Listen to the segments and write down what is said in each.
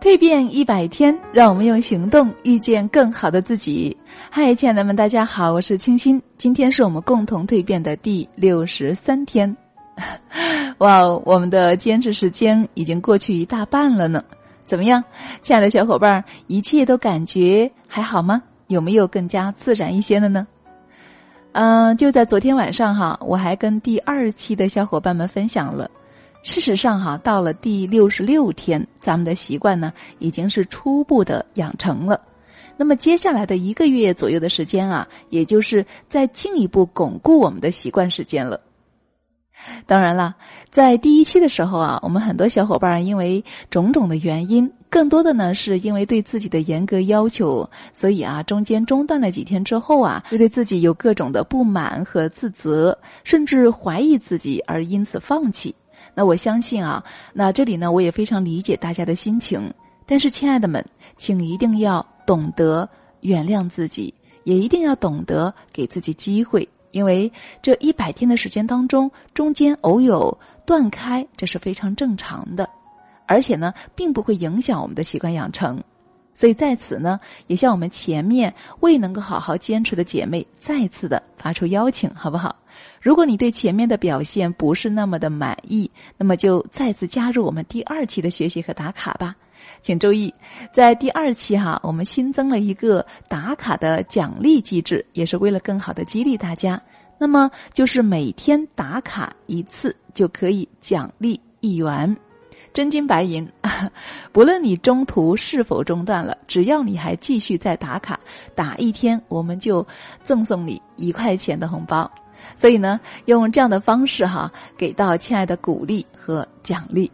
蜕变一百天，让我们用行动遇见更好的自己。嗨，亲爱的们，大家好，我是清新。今天是我们共同蜕变的第六十三天。哇，我们的坚持时间已经过去一大半了呢。怎么样，亲爱的小伙伴，一切都感觉还好吗？有没有更加自然一些的呢？嗯，就在昨天晚上哈，我还跟第二期的小伙伴们分享了。事实上，哈，到了第六十六天，咱们的习惯呢已经是初步的养成了。那么接下来的一个月左右的时间啊，也就是在进一步巩固我们的习惯时间了。当然了，在第一期的时候啊，我们很多小伙伴因为种种的原因，更多的呢是因为对自己的严格要求，所以啊，中间中断了几天之后啊，就对自己有各种的不满和自责，甚至怀疑自己，而因此放弃。那我相信啊，那这里呢，我也非常理解大家的心情。但是，亲爱的们，请一定要懂得原谅自己，也一定要懂得给自己机会，因为这一百天的时间当中，中间偶有断开，这是非常正常的，而且呢，并不会影响我们的习惯养成。所以在此呢，也向我们前面未能够好好坚持的姐妹再次的发出邀请，好不好？如果你对前面的表现不是那么的满意，那么就再次加入我们第二期的学习和打卡吧。请注意，在第二期哈，我们新增了一个打卡的奖励机制，也是为了更好的激励大家。那么就是每天打卡一次，就可以奖励一元，真金白银。不论你中途是否中断了，只要你还继续在打卡，打一天，我们就赠送你一块钱的红包。所以呢，用这样的方式哈，给到亲爱的鼓励和奖励。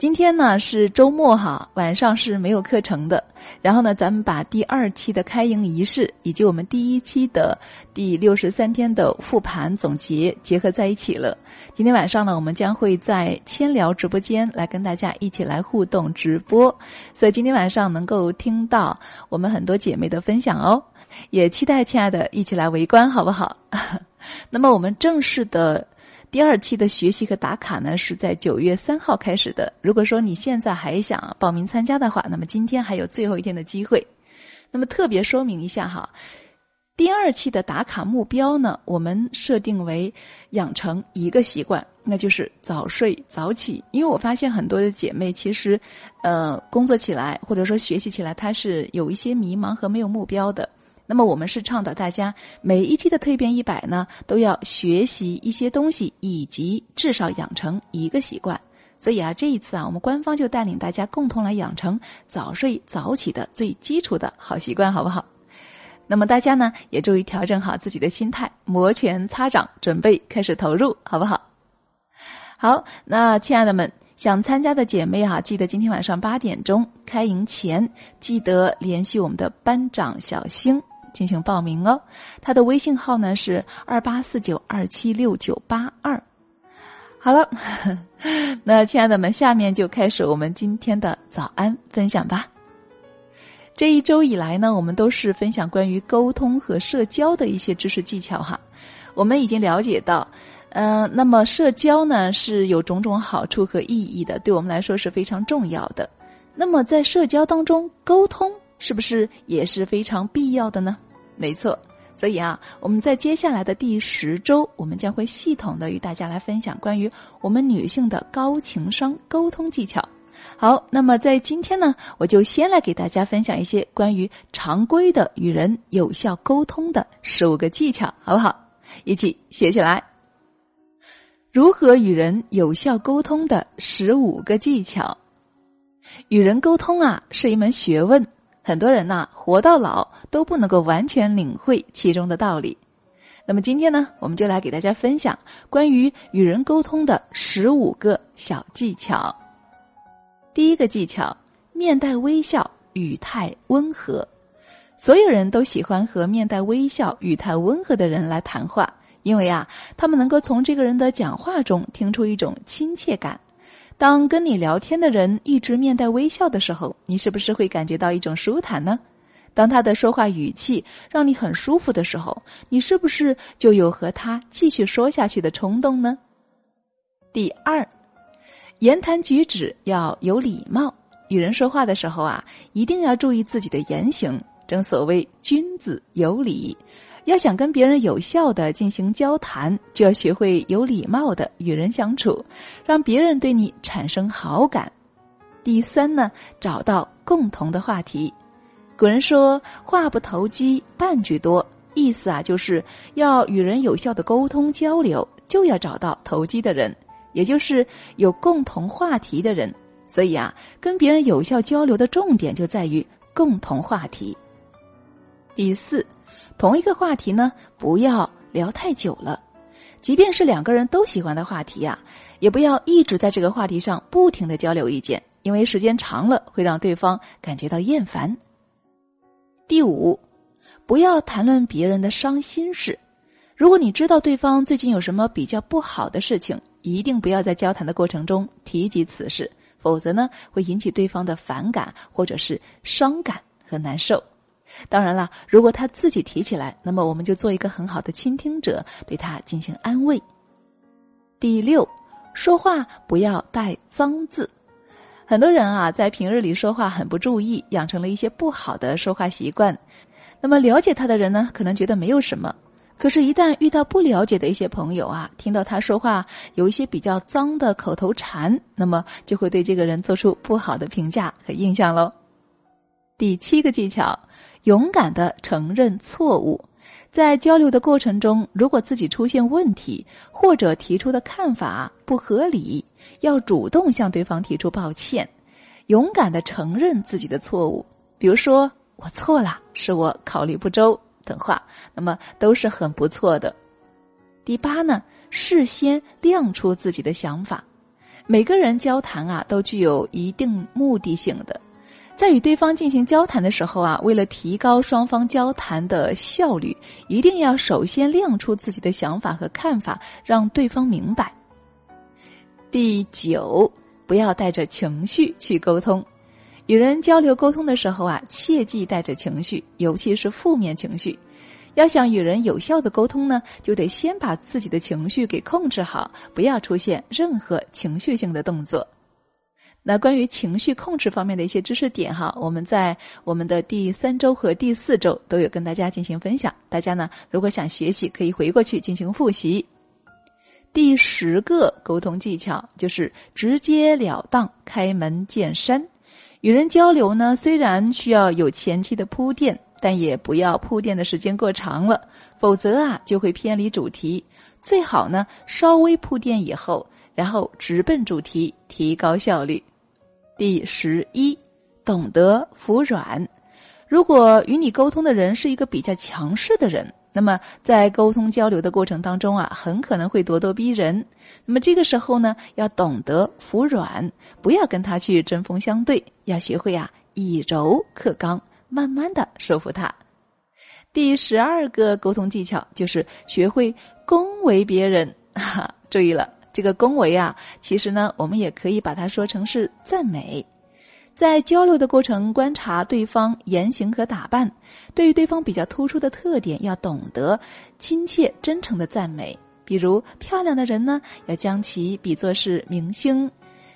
今天呢是周末哈，晚上是没有课程的。然后呢，咱们把第二期的开营仪式以及我们第一期的第六十三天的复盘总结结合在一起了。今天晚上呢，我们将会在千聊直播间来跟大家一起来互动直播，所以今天晚上能够听到我们很多姐妹的分享哦。也期待亲爱的一起来围观，好不好？那么我们正式的第二期的学习和打卡呢，是在九月三号开始的。如果说你现在还想报名参加的话，那么今天还有最后一天的机会。那么特别说明一下哈，第二期的打卡目标呢，我们设定为养成一个习惯，那就是早睡早起。因为我发现很多的姐妹其实，呃，工作起来或者说学习起来，她是有一些迷茫和没有目标的。那么我们是倡导大家每一期的蜕变一百呢，都要学习一些东西，以及至少养成一个习惯。所以啊，这一次啊，我们官方就带领大家共同来养成早睡早起的最基础的好习惯，好不好？那么大家呢，也注意调整好自己的心态，摩拳擦掌，准备开始投入，好不好？好，那亲爱的们，想参加的姐妹哈，记得今天晚上八点钟开营前，记得联系我们的班长小星。进行报名哦，他的微信号呢是二八四九二七六九八二。好了，那亲爱的们，下面就开始我们今天的早安分享吧。这一周以来呢，我们都是分享关于沟通和社交的一些知识技巧哈。我们已经了解到，嗯，那么社交呢是有种种好处和意义的，对我们来说是非常重要的。那么在社交当中，沟通。是不是也是非常必要的呢？没错，所以啊，我们在接下来的第十周，我们将会系统的与大家来分享关于我们女性的高情商沟通技巧。好，那么在今天呢，我就先来给大家分享一些关于常规的与人有效沟通的十五个技巧，好不好？一起学起来。如何与人有效沟通的十五个技巧？与人沟通啊，是一门学问。很多人呐，活到老都不能够完全领会其中的道理。那么今天呢，我们就来给大家分享关于与人沟通的十五个小技巧。第一个技巧，面带微笑，语态温和。所有人都喜欢和面带微笑、语态温和的人来谈话，因为啊，他们能够从这个人的讲话中听出一种亲切感。当跟你聊天的人一直面带微笑的时候，你是不是会感觉到一种舒坦呢？当他的说话语气让你很舒服的时候，你是不是就有和他继续说下去的冲动呢？第二，言谈举止要有礼貌。与人说话的时候啊，一定要注意自己的言行。正所谓君子有礼，要想跟别人有效的进行交谈，就要学会有礼貌的与人相处，让别人对你产生好感。第三呢，找到共同的话题。古人说话不投机半句多，意思啊就是要与人有效的沟通交流，就要找到投机的人，也就是有共同话题的人。所以啊，跟别人有效交流的重点就在于共同话题。第四，同一个话题呢，不要聊太久了，即便是两个人都喜欢的话题呀，也不要一直在这个话题上不停的交流意见，因为时间长了会让对方感觉到厌烦。第五，不要谈论别人的伤心事。如果你知道对方最近有什么比较不好的事情，一定不要在交谈的过程中提及此事。否则呢，会引起对方的反感，或者是伤感和难受。当然了，如果他自己提起来，那么我们就做一个很好的倾听者，对他进行安慰。第六，说话不要带脏字。很多人啊，在平日里说话很不注意，养成了一些不好的说话习惯。那么了解他的人呢，可能觉得没有什么。可是，一旦遇到不了解的一些朋友啊，听到他说话有一些比较脏的口头禅，那么就会对这个人做出不好的评价和印象喽。第七个技巧，勇敢的承认错误。在交流的过程中，如果自己出现问题，或者提出的看法不合理，要主动向对方提出抱歉，勇敢的承认自己的错误。比如说，我错了，是我考虑不周。等话，那么都是很不错的。第八呢，事先亮出自己的想法。每个人交谈啊，都具有一定目的性的。在与对方进行交谈的时候啊，为了提高双方交谈的效率，一定要首先亮出自己的想法和看法，让对方明白。第九，不要带着情绪去沟通。与人交流沟通的时候啊，切忌带着情绪，尤其是负面情绪。要想与人有效的沟通呢，就得先把自己的情绪给控制好，不要出现任何情绪性的动作。那关于情绪控制方面的一些知识点哈，我们在我们的第三周和第四周都有跟大家进行分享。大家呢，如果想学习，可以回过去进行复习。第十个沟通技巧就是直截了当，开门见山。与人交流呢，虽然需要有前期的铺垫，但也不要铺垫的时间过长了，否则啊就会偏离主题。最好呢稍微铺垫以后，然后直奔主题，提高效率。第十一，懂得服软。如果与你沟通的人是一个比较强势的人。那么，在沟通交流的过程当中啊，很可能会咄咄逼人。那么这个时候呢，要懂得服软，不要跟他去针锋相对，要学会啊以柔克刚，慢慢的说服他。第十二个沟通技巧就是学会恭维别人。哈，注意了，这个恭维啊，其实呢，我们也可以把它说成是赞美。在交流的过程，观察对方言行和打扮，对于对方比较突出的特点，要懂得亲切真诚的赞美。比如，漂亮的人呢，要将其比作是明星；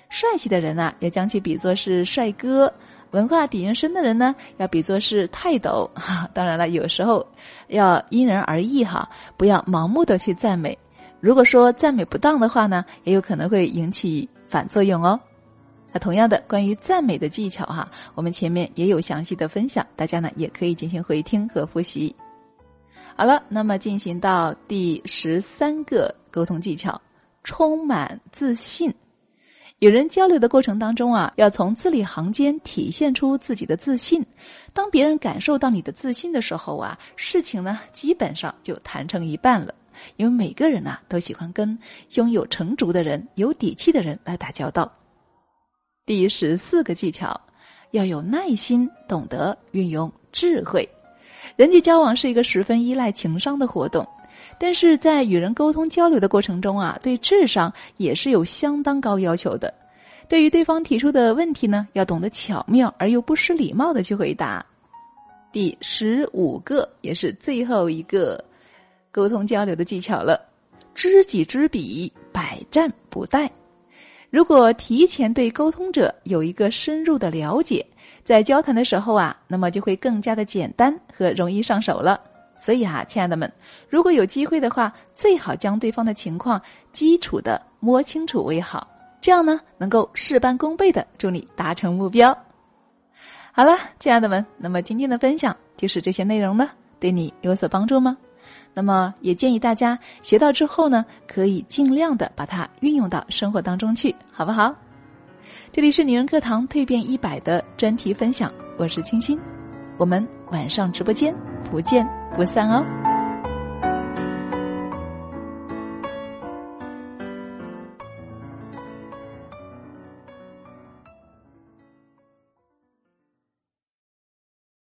帅气的人呢，要将其比作是帅哥；文化底蕴深的人呢，要比作是泰斗。哈，当然了，有时候要因人而异哈，不要盲目的去赞美。如果说赞美不当的话呢，也有可能会引起反作用哦。那同样的，关于赞美的技巧哈，我们前面也有详细的分享，大家呢也可以进行回听和复习。好了，那么进行到第十三个沟通技巧，充满自信。与人交流的过程当中啊，要从字里行间体现出自己的自信。当别人感受到你的自信的时候啊，事情呢基本上就谈成一半了。因为每个人呢都喜欢跟胸有成竹的人、有底气的人来打交道。第十四个技巧，要有耐心，懂得运用智慧。人际交往是一个十分依赖情商的活动，但是在与人沟通交流的过程中啊，对智商也是有相当高要求的。对于对方提出的问题呢，要懂得巧妙而又不失礼貌的去回答。第十五个也是最后一个沟通交流的技巧了，知己知彼，百战不殆。如果提前对沟通者有一个深入的了解，在交谈的时候啊，那么就会更加的简单和容易上手了。所以啊，亲爱的们，如果有机会的话，最好将对方的情况基础的摸清楚为好，这样呢，能够事半功倍的助你达成目标。好了，亲爱的们，那么今天的分享就是这些内容呢，对你有所帮助吗？那么也建议大家学到之后呢，可以尽量的把它运用到生活当中去，好不好？这里是女人课堂蜕变一百的专题分享，我是清新，我们晚上直播间不见不散哦。